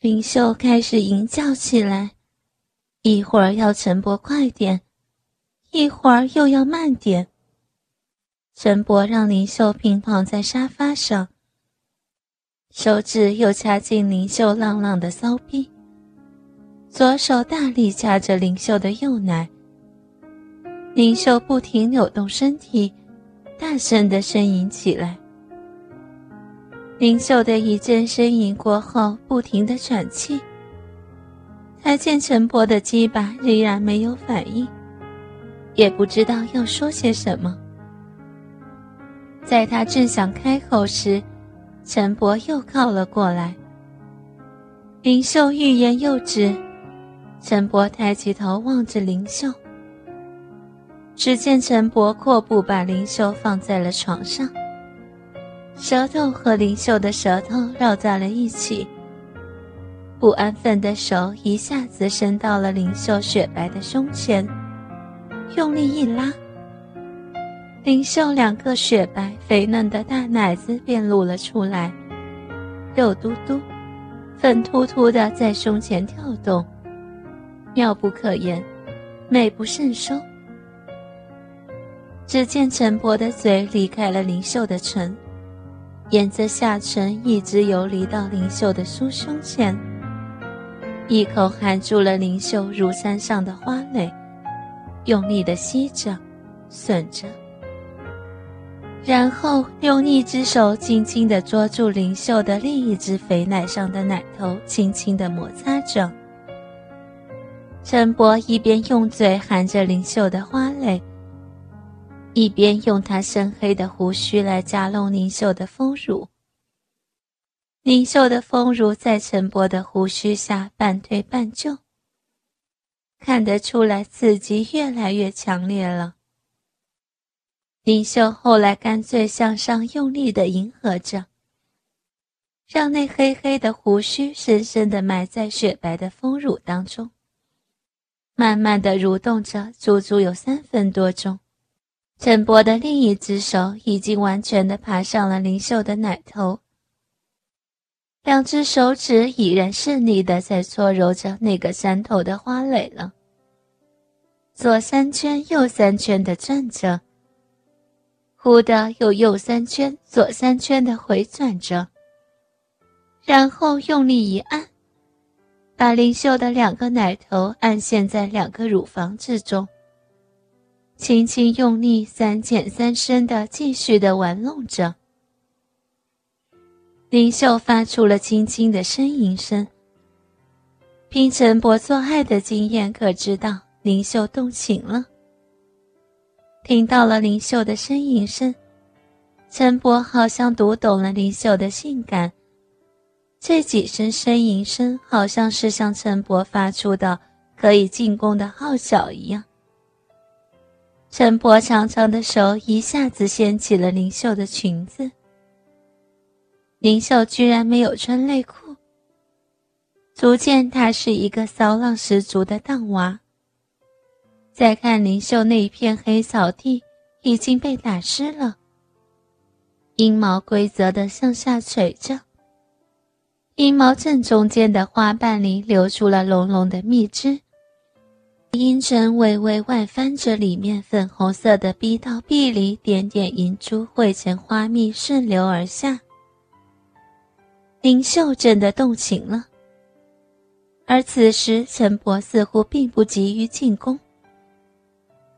林秀开始吟叫起来，一会儿要陈伯快点，一会儿又要慢点。陈伯让林秀平躺在沙发上，手指又掐进林秀浪浪的骚逼，左手大力掐着林秀的右奶。林秀不停扭动身体，大声的呻吟起来。林秀的一阵呻吟过后，不停的喘气。他见陈伯的鸡巴仍然没有反应，也不知道要说些什么。在他正想开口时，陈伯又靠了过来。林秀欲言又止，陈伯抬起头望着林秀，只见陈伯阔步把林秀放在了床上。舌头和林秀的舌头绕在了一起，不安分的手一下子伸到了林秀雪白的胸前，用力一拉，林秀两个雪白肥嫩的大奶子便露了出来，肉嘟嘟、粉突突的在胸前跳动，妙不可言，美不胜收。只见陈伯的嘴离开了林秀的唇。沿着下唇一直游离到灵秀的酥胸前，一口含住了灵秀乳山上的花蕾，用力的吸着、吮着，然后用一只手轻轻地捉住灵秀的另一只肥奶上的奶头，轻轻地摩擦着。陈伯一边用嘴含着灵秀的花蕾。一边用他深黑的胡须来夹弄宁秀的丰乳，宁秀的丰乳在陈伯的胡须下半推半就，看得出来刺激越来越强烈了。宁秀后来干脆向上用力的迎合着，让那黑黑的胡须深深的埋在雪白的丰乳当中，慢慢的蠕动着，足足有三分多钟。陈伯的另一只手已经完全的爬上了林秀的奶头，两只手指已然顺利的在搓揉着那个山头的花蕾了。左三圈，右三圈的转着，忽的又右三圈，左三圈的回转着，然后用力一按，把林秀的两个奶头按陷在两个乳房之中。轻轻用力，三浅三深的继续的玩弄着。林秀发出了轻轻的呻吟声。凭陈伯做爱的经验，可知道林秀动情了。听到了林秀的呻吟声，陈伯好像读懂了林秀的性感。这几声呻吟声，好像是向陈伯发出的可以进攻的号角一样。陈伯长长的手一下子掀起了林秀的裙子。林秀居然没有穿内裤，足见她是一个骚浪十足的荡娃。再看林秀那一片黑草地已经被打湿了，阴毛规则的向下垂着，阴毛正中间的花瓣里流出了浓浓的蜜汁。阴唇微微外翻着，里面粉红色的逼到壁里点点银珠汇成花蜜顺流而下。林秀真的动情了，而此时陈伯似乎并不急于进攻，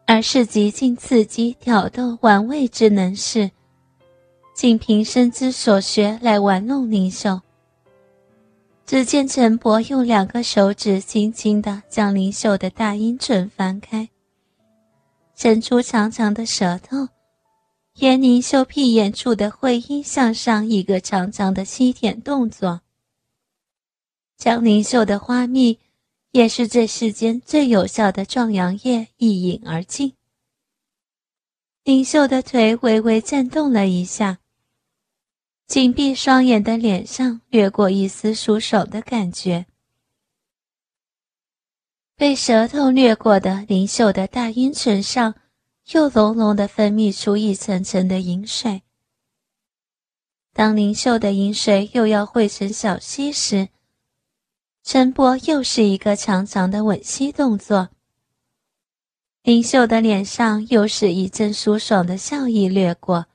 而是极尽刺激、挑逗、玩味之能事，仅凭身之所学来玩弄林秀。只见陈伯用两个手指轻轻地将林秀的大阴唇翻开，伸出长长的舌头，沿林秀屁眼处的会阴向上一个长长的吸舔动作，将林秀的花蜜，也是这世间最有效的壮阳液一饮而尽。林秀的腿微微颤动了一下。紧闭双眼的脸上掠过一丝舒爽的感觉，被舌头掠过的灵秀的大阴唇上，又浓浓的分泌出一层层的银水。当灵秀的饮水又要汇成小溪时，陈伯又是一个长长的吻吸动作。林秀的脸上又是一阵舒爽的笑意掠过。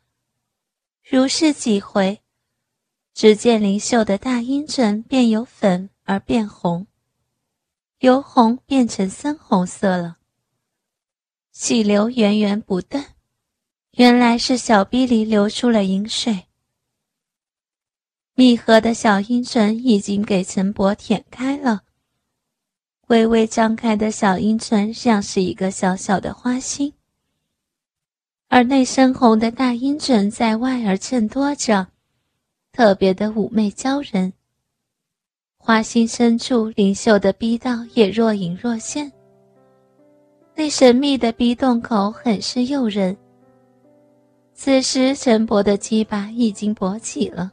如是几回，只见林秀的大阴唇便由粉而变红，由红变成深红色了。细流源源不断，原来是小逼里流出了饮水。密合的小阴唇已经给陈伯舔开了，微微张开的小阴唇像是一个小小的花心，而那深红的大阴唇在外而衬托着，特别的妩媚娇人。花心深处，灵秀的逼道也若隐若现。那神秘的逼洞口很是诱人。此时，陈伯的鸡巴已经勃起了。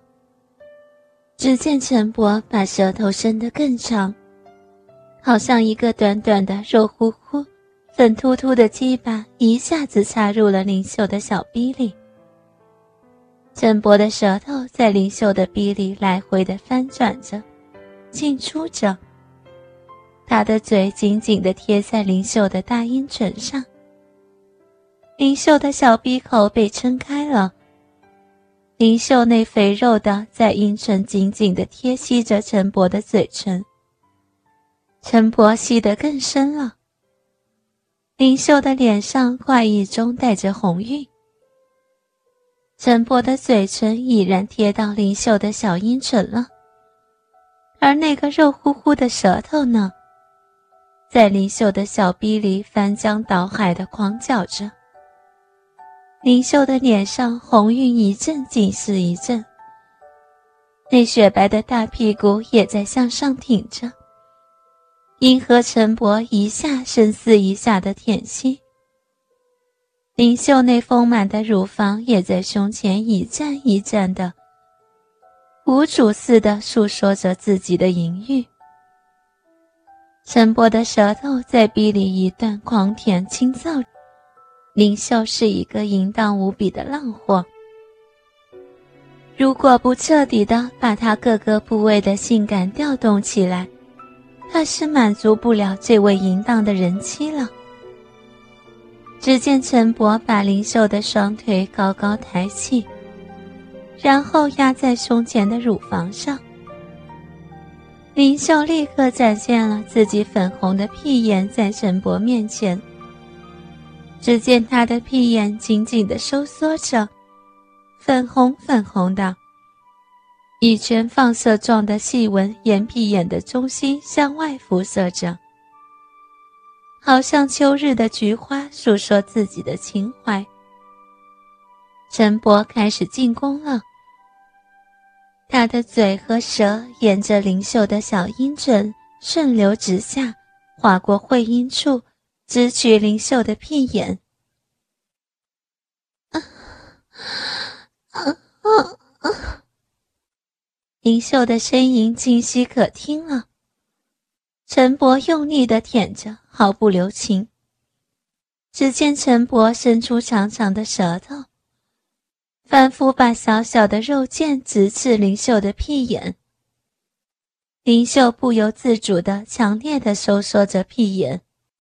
只见陈伯把舌头伸得更长，好像一个短短的肉乎乎、粉突突的鸡巴，一下子插入了林秀的小逼里。陈伯的舌头在林秀的鼻里来回的翻转着，进出着。他的嘴紧紧的贴在林秀的大阴唇上，林秀的小鼻口被撑开了。林秀那肥肉的在阴唇紧紧的贴吸着陈伯的嘴唇，陈伯吸得更深了。林秀的脸上怪异中带着红晕，陈伯的嘴唇已然贴到林秀的小阴唇了，而那个肉乎乎的舌头呢？在林秀的小逼里翻江倒海的狂叫着，林秀的脸上红晕一阵紧似一阵，那雪白的大屁股也在向上挺着，迎合陈伯一下深似一下的舔吸。林秀那丰满的乳房也在胸前一站一站的，无主似的诉说着自己的淫欲。陈波的舌头在鼻里一段狂舔轻造，林秀是一个淫荡无比的浪货。如果不彻底的把他各个部位的性感调动起来，他是满足不了这位淫荡的人妻了。只见陈伯把林秀的双腿高高抬起，然后压在胸前的乳房上。林秀立刻展现了自己粉红的屁眼在陈伯面前。只见他的屁眼紧紧的收缩着，粉红粉红的，一圈放射状的细纹沿屁眼的中心向外辐射着，好像秋日的菊花诉说自己的情怀。陈伯开始进攻了。他的嘴和舌沿着灵秀的小阴唇顺流直下，划过会阴处，直取灵秀的屁眼。啊啊啊！灵秀的呻吟清晰可听了。陈伯用力的舔着，毫不留情。只见陈伯伸出长长的舌头。反复把小小的肉剑直刺林秀的屁眼，林秀不由自主的、强烈的收缩着屁眼，